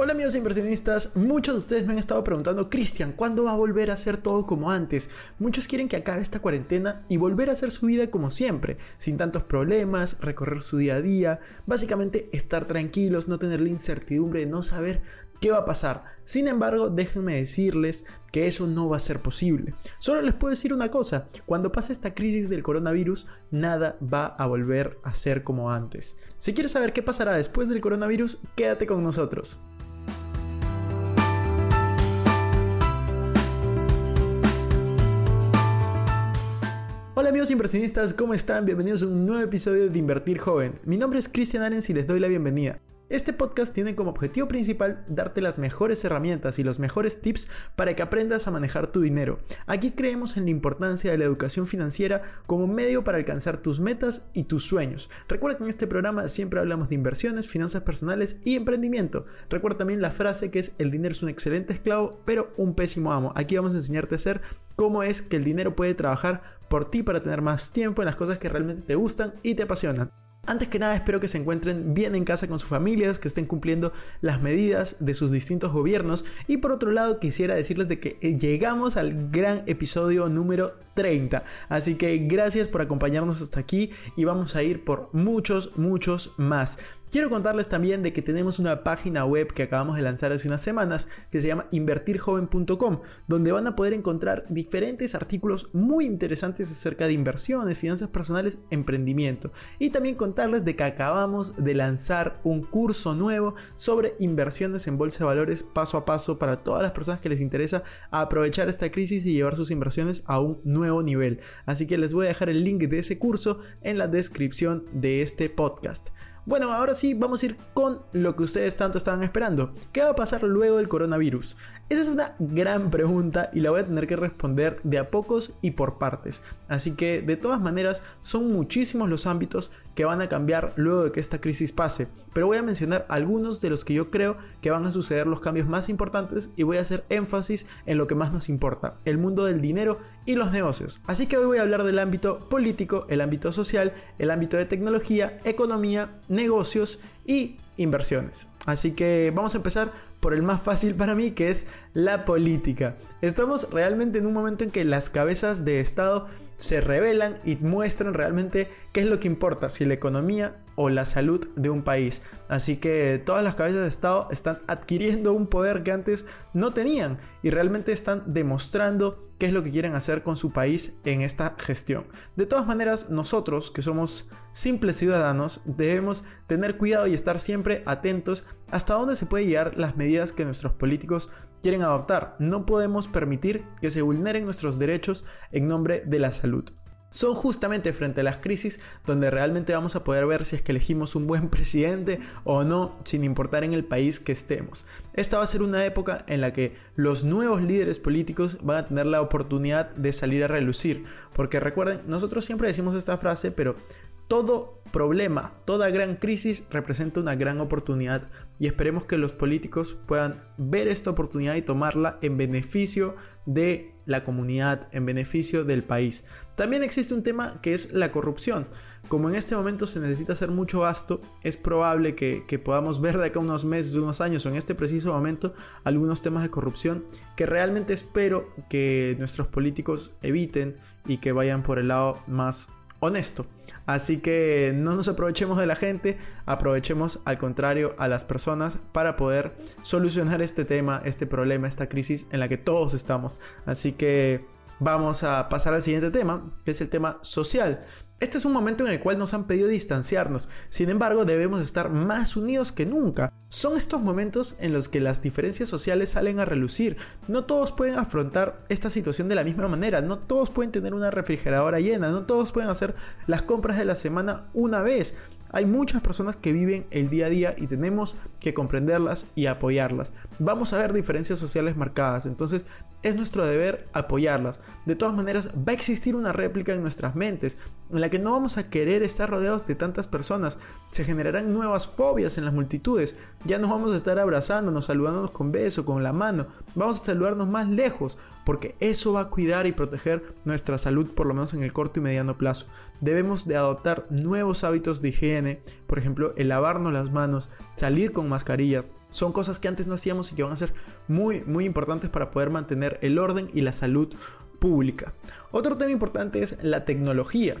Hola amigos inversionistas, muchos de ustedes me han estado preguntando, Cristian, ¿cuándo va a volver a ser todo como antes? Muchos quieren que acabe esta cuarentena y volver a hacer su vida como siempre, sin tantos problemas, recorrer su día a día, básicamente estar tranquilos, no tener la incertidumbre de no saber qué va a pasar. Sin embargo, déjenme decirles que eso no va a ser posible. Solo les puedo decir una cosa, cuando pase esta crisis del coronavirus, nada va a volver a ser como antes. Si quieres saber qué pasará después del coronavirus, quédate con nosotros. Hola amigos inversionistas, ¿cómo están? Bienvenidos a un nuevo episodio de Invertir Joven. Mi nombre es Cristian Arens y les doy la bienvenida. Este podcast tiene como objetivo principal darte las mejores herramientas y los mejores tips para que aprendas a manejar tu dinero. Aquí creemos en la importancia de la educación financiera como medio para alcanzar tus metas y tus sueños. Recuerda que en este programa siempre hablamos de inversiones, finanzas personales y emprendimiento. Recuerda también la frase que es el dinero es un excelente esclavo, pero un pésimo amo. Aquí vamos a enseñarte a hacer cómo es que el dinero puede trabajar por ti para tener más tiempo en las cosas que realmente te gustan y te apasionan. Antes que nada espero que se encuentren bien en casa con sus familias, que estén cumpliendo las medidas de sus distintos gobiernos y por otro lado quisiera decirles de que eh, llegamos al gran episodio número 30. Así que gracias por acompañarnos hasta aquí y vamos a ir por muchos, muchos más. Quiero contarles también de que tenemos una página web que acabamos de lanzar hace unas semanas que se llama invertirjoven.com, donde van a poder encontrar diferentes artículos muy interesantes acerca de inversiones, finanzas personales, emprendimiento. Y también contarles de que acabamos de lanzar un curso nuevo sobre inversiones en bolsa de valores paso a paso para todas las personas que les interesa aprovechar esta crisis y llevar sus inversiones a un nuevo nivel. Así que les voy a dejar el link de ese curso en la descripción de este podcast. Bueno, ahora sí vamos a ir con lo que ustedes tanto estaban esperando. ¿Qué va a pasar luego del coronavirus? Esa es una gran pregunta y la voy a tener que responder de a pocos y por partes. Así que de todas maneras son muchísimos los ámbitos que van a cambiar luego de que esta crisis pase. Pero voy a mencionar algunos de los que yo creo que van a suceder los cambios más importantes y voy a hacer énfasis en lo que más nos importa, el mundo del dinero y los negocios. Así que hoy voy a hablar del ámbito político, el ámbito social, el ámbito de tecnología, economía, negocios y inversiones. Así que vamos a empezar por el más fácil para mí, que es la política. Estamos realmente en un momento en que las cabezas de Estado se revelan y muestran realmente qué es lo que importa, si la economía o la salud de un país. Así que todas las cabezas de Estado están adquiriendo un poder que antes no tenían y realmente están demostrando qué es lo que quieren hacer con su país en esta gestión. De todas maneras, nosotros que somos simples ciudadanos debemos tener cuidado y estar siempre atentos hasta dónde se puede llegar las medidas que nuestros políticos quieren adoptar. No podemos permitir que se vulneren nuestros derechos en nombre de la salud son justamente frente a las crisis donde realmente vamos a poder ver si es que elegimos un buen presidente o no, sin importar en el país que estemos. Esta va a ser una época en la que los nuevos líderes políticos van a tener la oportunidad de salir a relucir, porque recuerden, nosotros siempre decimos esta frase, pero todo problema, toda gran crisis representa una gran oportunidad y esperemos que los políticos puedan ver esta oportunidad y tomarla en beneficio de la comunidad, en beneficio del país. También existe un tema que es la corrupción. Como en este momento se necesita hacer mucho gasto, es probable que, podamos ver de acá unos meses, unos años o en este preciso momento algunos temas de corrupción que realmente espero que nuestros políticos eviten y que vayan por el lado más honesto. Así que no nos aprovechemos de la gente, aprovechemos al contrario a las personas para poder solucionar este tema, este problema, esta crisis en la que todos estamos. Así que vamos a pasar al siguiente tema, que es el tema social. Este es un momento en el cual nos han pedido distanciarnos, sin embargo debemos estar más unidos que nunca. Son estos momentos en los que las diferencias sociales salen a relucir. No todos pueden afrontar esta situación de la misma manera, no todos pueden tener una refrigeradora llena, no todos pueden hacer las compras de la semana una vez. Hay muchas personas que viven el día a día y tenemos que comprenderlas y apoyarlas. Vamos a ver diferencias sociales marcadas, entonces es nuestro deber apoyarlas. De todas maneras, va a existir una réplica en nuestras mentes en la que no vamos a querer estar rodeados de tantas personas. Se generarán nuevas fobias en las multitudes. Ya no vamos a estar abrazándonos, saludándonos con beso, con la mano. Vamos a saludarnos más lejos porque eso va a cuidar y proteger nuestra salud por lo menos en el corto y mediano plazo. Debemos de adoptar nuevos hábitos de higiene, por ejemplo, el lavarnos las manos, salir con mascarillas, Son cosas que antes no hacíamos y que van a ser muy, muy importantes para poder mantener el orden y la salud pública. Otro tema importante es la tecnología.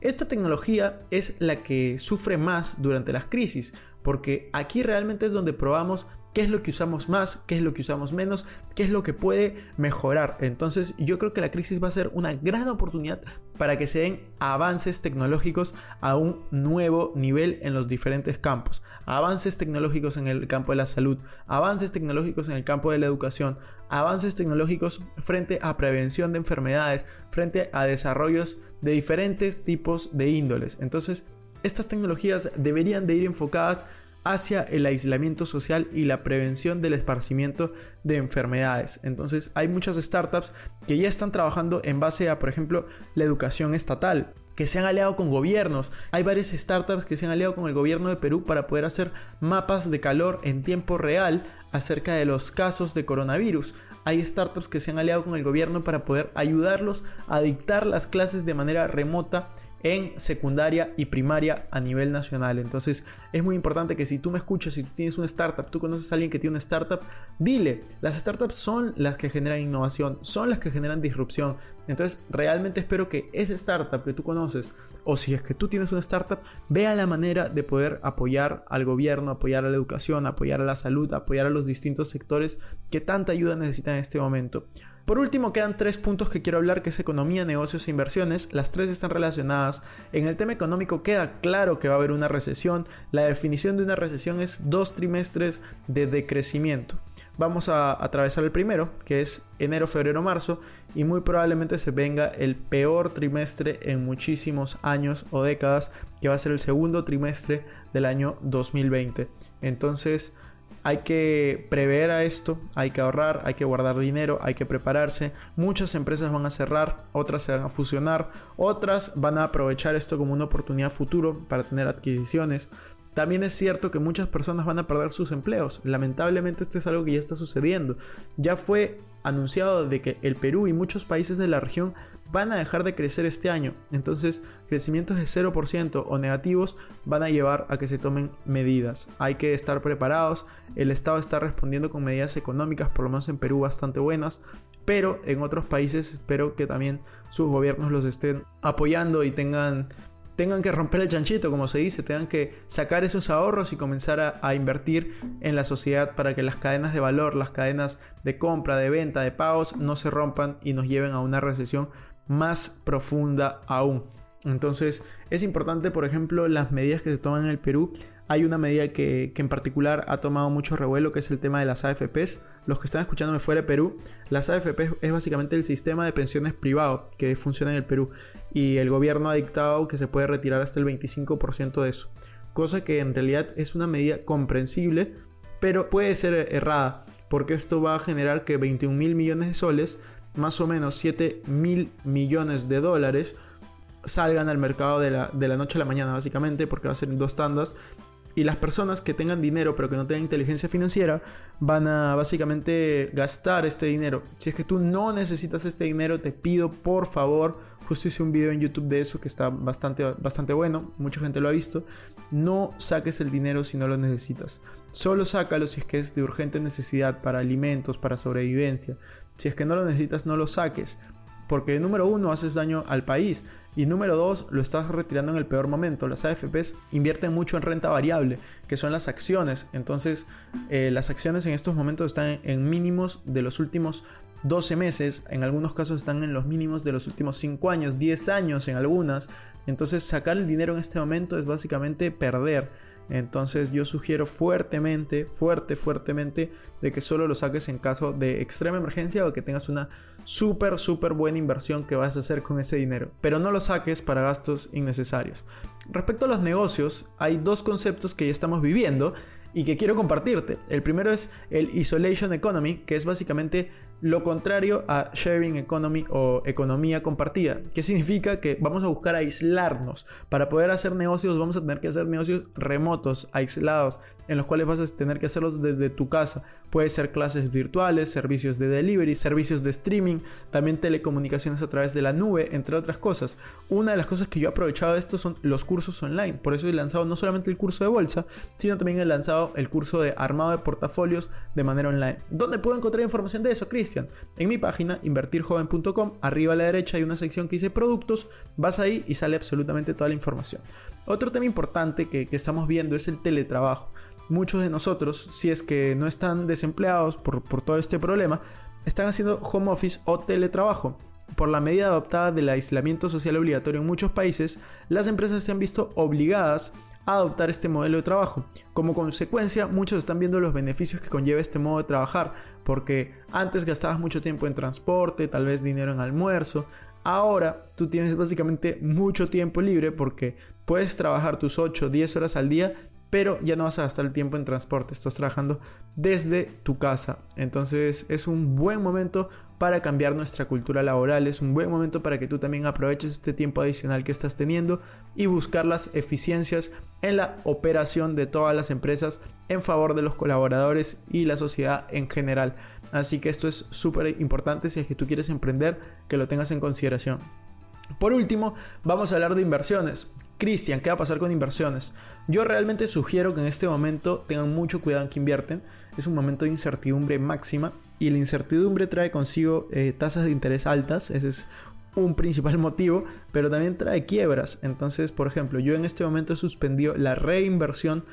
Esta tecnología es la que sufre más durante las crisis, porque aquí realmente es donde probamos qué es lo que usamos más, qué es lo que usamos menos, qué es lo que puede mejorar. Entonces yo creo que la crisis va a ser una gran oportunidad para que se den avances tecnológicos a un nuevo nivel en los diferentes campos. Avances tecnológicos en el campo de la salud, avances tecnológicos en el campo de la educación, avances tecnológicos frente a prevención de enfermedades, frente a desarrollos de diferentes tipos de índoles. Entonces, estas tecnologías deberían de ir enfocadas hacia el aislamiento social y la prevención del esparcimiento de enfermedades. Entonces hay muchas startups que ya están trabajando en base a, por ejemplo, la educación estatal que se han aliado con gobiernos. Hay varias startups que se han aliado con el gobierno de Perú para poder hacer mapas de calor en tiempo real acerca de los casos de coronavirus. Hay startups que se han aliado con el gobierno para poder ayudarlos a dictar las clases de manera remota en secundaria y primaria a nivel nacional. Entonces es muy importante que si tú me escuchas, si tú tienes una startup, tú conoces a alguien que tiene una startup, dile, las startups son las que generan innovación, son las que generan disrupción. Entonces realmente espero que esa startup que tú conoces, o si es que tú tienes una startup, vea la manera de poder apoyar al gobierno, apoyar a la educación, apoyar a la salud, apoyar a los distintos sectores que tanta ayuda necesitan en este momento. Por último, quedan tres puntos que quiero hablar, que es economía, negocios e inversiones. Las tres están relacionadas. En el tema económico queda claro que va a haber una recesión. La definición de una recesión es dos trimestres de decrecimiento. Vamos a atravesar el primero, que es enero, febrero, marzo, y muy probablemente se venga el peor trimestre en muchísimos años o décadas, que va a ser el segundo trimestre del año 2020. Entonces, hay que prever a esto, hay que ahorrar, hay que guardar dinero, hay que prepararse. Muchas empresas van a cerrar, otras se van a fusionar, otras van a aprovechar esto como una oportunidad futuro para tener adquisiciones. También es cierto que muchas personas van a perder sus empleos. Lamentablemente esto es algo que ya está sucediendo. Ya fue anunciado de que el Perú y muchos países de la región van a dejar de crecer este año. Entonces, crecimientos de 0% o negativos van a llevar a que se tomen medidas. Hay que estar preparados. El Estado está respondiendo con medidas económicas, por lo menos en Perú, bastante buenas. Pero en otros países espero que también sus gobiernos los estén apoyando y tengan tengan que romper el chanchito, como se dice, tengan que sacar esos ahorros y comenzar a, invertir en la sociedad para que las cadenas de valor, las cadenas de compra, de venta, de pagos no se rompan y nos lleven a una recesión más profunda aún. Entonces es importante, por ejemplo, las medidas que se toman en el Perú. Hay una medida que, en particular ha tomado mucho revuelo, que es el tema de las AFPs. Los que están escuchándome fuera de Perú, las AFPs es básicamente el sistema de pensiones privado que funciona en el Perú. Y el gobierno ha dictado que se puede retirar hasta el 25% de eso. Cosa que en realidad es una medida comprensible, pero puede ser errada, porque esto va a generar que 21 mil millones de soles, más o menos 7 mil millones de dólares, salgan al mercado de la, de la noche a la mañana, básicamente, porque va a ser en dos tandas. Y las personas que tengan dinero pero que no tengan inteligencia financiera van a básicamente gastar este dinero. Si es que tú no necesitas este dinero, te pido por favor, justo hice un video en YouTube de eso que está bastante, bastante bueno, mucha gente lo ha visto, no saques el dinero si no lo necesitas. Solo sácalo si es que es de urgente necesidad para alimentos, para sobrevivencia. Si es que no lo necesitas, no lo saques. Porque número uno, haces daño al país. Y número dos, lo estás retirando en el peor momento. Las AFPs invierten mucho en renta variable, que son las acciones. Entonces, eh, las acciones en estos momentos están en mínimos de los últimos 12 meses. En algunos casos están en los mínimos de los últimos 5 años, 10 años en algunas. Entonces, sacar el dinero en este momento es básicamente perder. Entonces yo sugiero fuertemente, fuerte, fuertemente de que solo lo saques en caso de extrema emergencia o que tengas una súper, súper buena inversión que vas a hacer con ese dinero. Pero no lo saques para gastos innecesarios. Respecto a los negocios, hay dos conceptos que ya estamos viviendo y que quiero compartirte. El primero es el Isolation Economy, que es básicamente lo contrario a sharing economy o economía compartida, que significa que vamos a buscar aislarnos. Para poder hacer negocios vamos a tener que hacer negocios remotos, aislados, en los cuales vas a tener que hacerlos desde tu casa. Puede ser clases virtuales, servicios de delivery, servicios de streaming, también telecomunicaciones a través de la nube, entre otras cosas. Una de las cosas que yo he aprovechado de esto son los cursos online. Por eso he lanzado no solamente el curso de bolsa, sino también he lanzado el curso de armado de portafolios de manera online. ¿Dónde puedo encontrar información de eso, En mi página invertirjoven.com, arriba a la derecha hay una sección que dice productos, vas ahí y sale absolutamente toda la información. Otro tema importante que, estamos viendo es el teletrabajo. Muchos de nosotros, si es que no están desempleados por, por todo este problema, están haciendo home office o teletrabajo. Por la medida adoptada del aislamiento social obligatorio en muchos países, las empresas se han visto obligadas adoptar este modelo de trabajo. Como consecuencia, muchos están viendo los beneficios que conlleva este modo de trabajar, porque antes gastabas mucho tiempo en transporte, tal vez dinero en almuerzo. Ahora tú tienes básicamente mucho tiempo libre porque puedes trabajar tus 8 o 10 horas al día pero ya no vas a gastar el tiempo en transporte, estás trabajando desde tu casa. Entonces es un buen momento para cambiar nuestra cultura laboral, es un buen momento para que tú también aproveches este tiempo adicional que estás teniendo y buscar las eficiencias en la operación de todas las empresas en favor de los colaboradores y la sociedad en general. Así que esto es súper importante si es que tú quieres emprender, que lo tengas en consideración. Por último, vamos a hablar de inversiones. Cristian, ¿qué va a pasar con inversiones? Yo realmente sugiero que en este momento tengan mucho cuidado en que invierten. Es un momento de incertidumbre máxima y la incertidumbre trae consigo eh, tasas de interés altas. Ese es un principal motivo, pero también trae quiebras. Entonces, por ejemplo, yo en este momento he suspendido la reinversión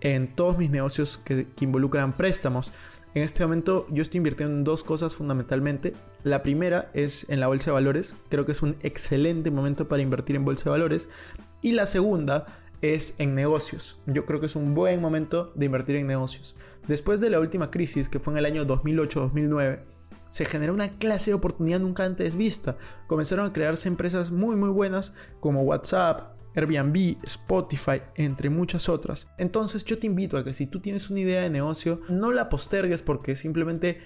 en todos mis negocios que, que involucran préstamos. En este momento yo estoy invirtiendo en dos cosas fundamentalmente. La primera es en la bolsa de valores. Creo que es un excelente momento para invertir en bolsa de valores. Y la segunda es en negocios. Yo creo que es un buen momento de invertir en negocios. Después de la última crisis, que fue en el año 2008-2009, se generó una clase de oportunidad nunca antes vista. Comenzaron a crearse empresas muy muy buenas como WhatsApp, Airbnb, Spotify, entre muchas otras. Entonces yo te invito a que si tú tienes una idea de negocio, no la postergues porque simplemente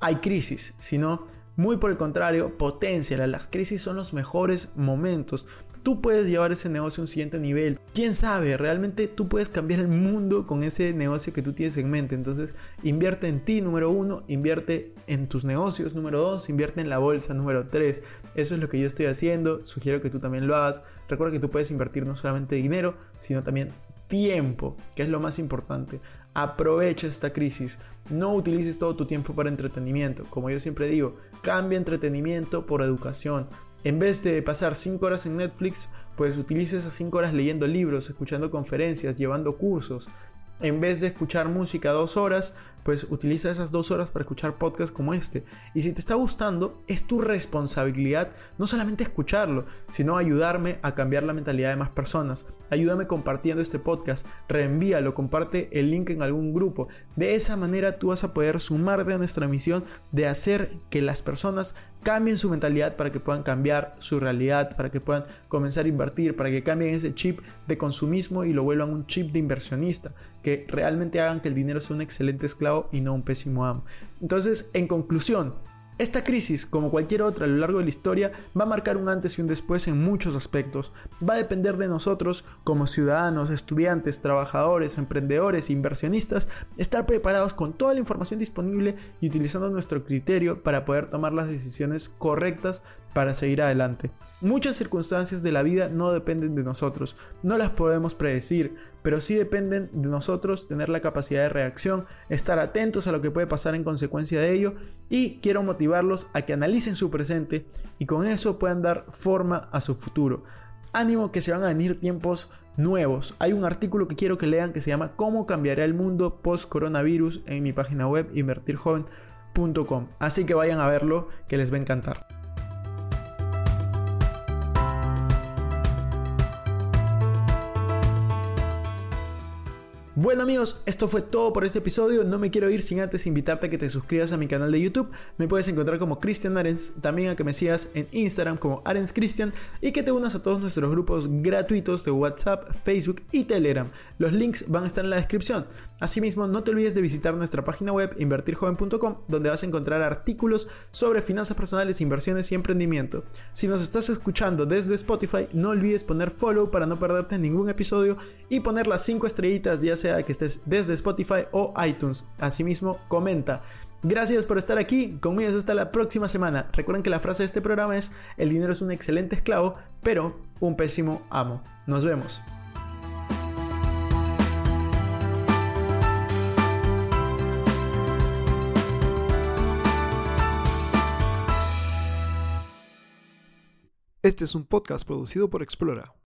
hay crisis, sino muy por el contrario, potenciala. Las crisis son los mejores momentos tú puedes llevar ese negocio a un siguiente nivel. Quién sabe, realmente tú puedes cambiar el mundo con ese negocio que tú tienes en mente. Entonces, invierte en ti, número uno, invierte en tus negocios, número dos, invierte en la bolsa, número tres. Eso es lo que yo estoy haciendo. Sugiero que tú también lo hagas. Recuerda que tú puedes invertir no solamente dinero, sino también tiempo, que es lo más importante. Aprovecha esta crisis. No utilices todo tu tiempo para entretenimiento. Como yo siempre digo, cambia entretenimiento por educación. En vez de pasar 5 horas en Netflix, pues utilice esas 5 horas leyendo libros, escuchando conferencias, llevando cursos. En vez de escuchar música dos horas, pues utiliza esas dos horas para escuchar podcasts como este. Y si te está gustando, es tu responsabilidad no solamente escucharlo, sino ayudarme a cambiar la mentalidad de más personas. Ayúdame compartiendo este podcast, reenvíalo, comparte el link en algún grupo. De esa manera tú vas a poder sumarte a nuestra misión de hacer que las personas cambien su mentalidad para que puedan cambiar su realidad, para que puedan comenzar a invertir, para que cambien ese chip de consumismo y lo vuelvan un chip de inversionista, que realmente hagan que el dinero sea un excelente y no un pésimo amo. Entonces, en conclusión, esta crisis, como cualquier otra a lo largo de la historia, va a marcar un antes y un después en muchos aspectos. Va a depender de nosotros, como ciudadanos, estudiantes, trabajadores, emprendedores, inversionistas, estar preparados con toda la información disponible y utilizando nuestro criterio para poder tomar las decisiones correctas para seguir adelante. Muchas circunstancias de la vida no dependen de nosotros, no las podemos predecir, pero sí dependen de nosotros tener la capacidad de reacción, estar atentos a lo que puede pasar en consecuencia de ello y quiero motivarlos a que analicen su presente y con eso puedan dar forma a su futuro. Ánimo que se van a venir tiempos nuevos. Hay un artículo que quiero que lean que se llama ¿Cómo cambiará el mundo post coronavirus? en mi página web invertirjoven.com. Así que vayan a verlo que les va a encantar. Bueno amigos, esto fue todo por este episodio. No me quiero ir sin antes invitarte a que te suscribas a mi canal de YouTube. Me puedes encontrar como Cristian Arens, también a que me sigas en Instagram como Arens Cristian y que te unas a todos nuestros grupos gratuitos de WhatsApp, Facebook y Telegram. Los links van a estar en la descripción. Asimismo, no te olvides de visitar nuestra página web invertirjoven.com donde vas a encontrar artículos sobre finanzas personales, inversiones y emprendimiento. Si nos estás escuchando desde Spotify, no olvides poner follow para no perderte ningún episodio y poner las 5 estrellitas ya sea que estés desde Spotify o iTunes. Asimismo, comenta. Gracias por estar aquí, conmigo hasta la próxima semana. Recuerden que la frase de este programa es, el dinero es un excelente esclavo, pero un pésimo amo. Nos vemos. Este es un podcast producido por Explora.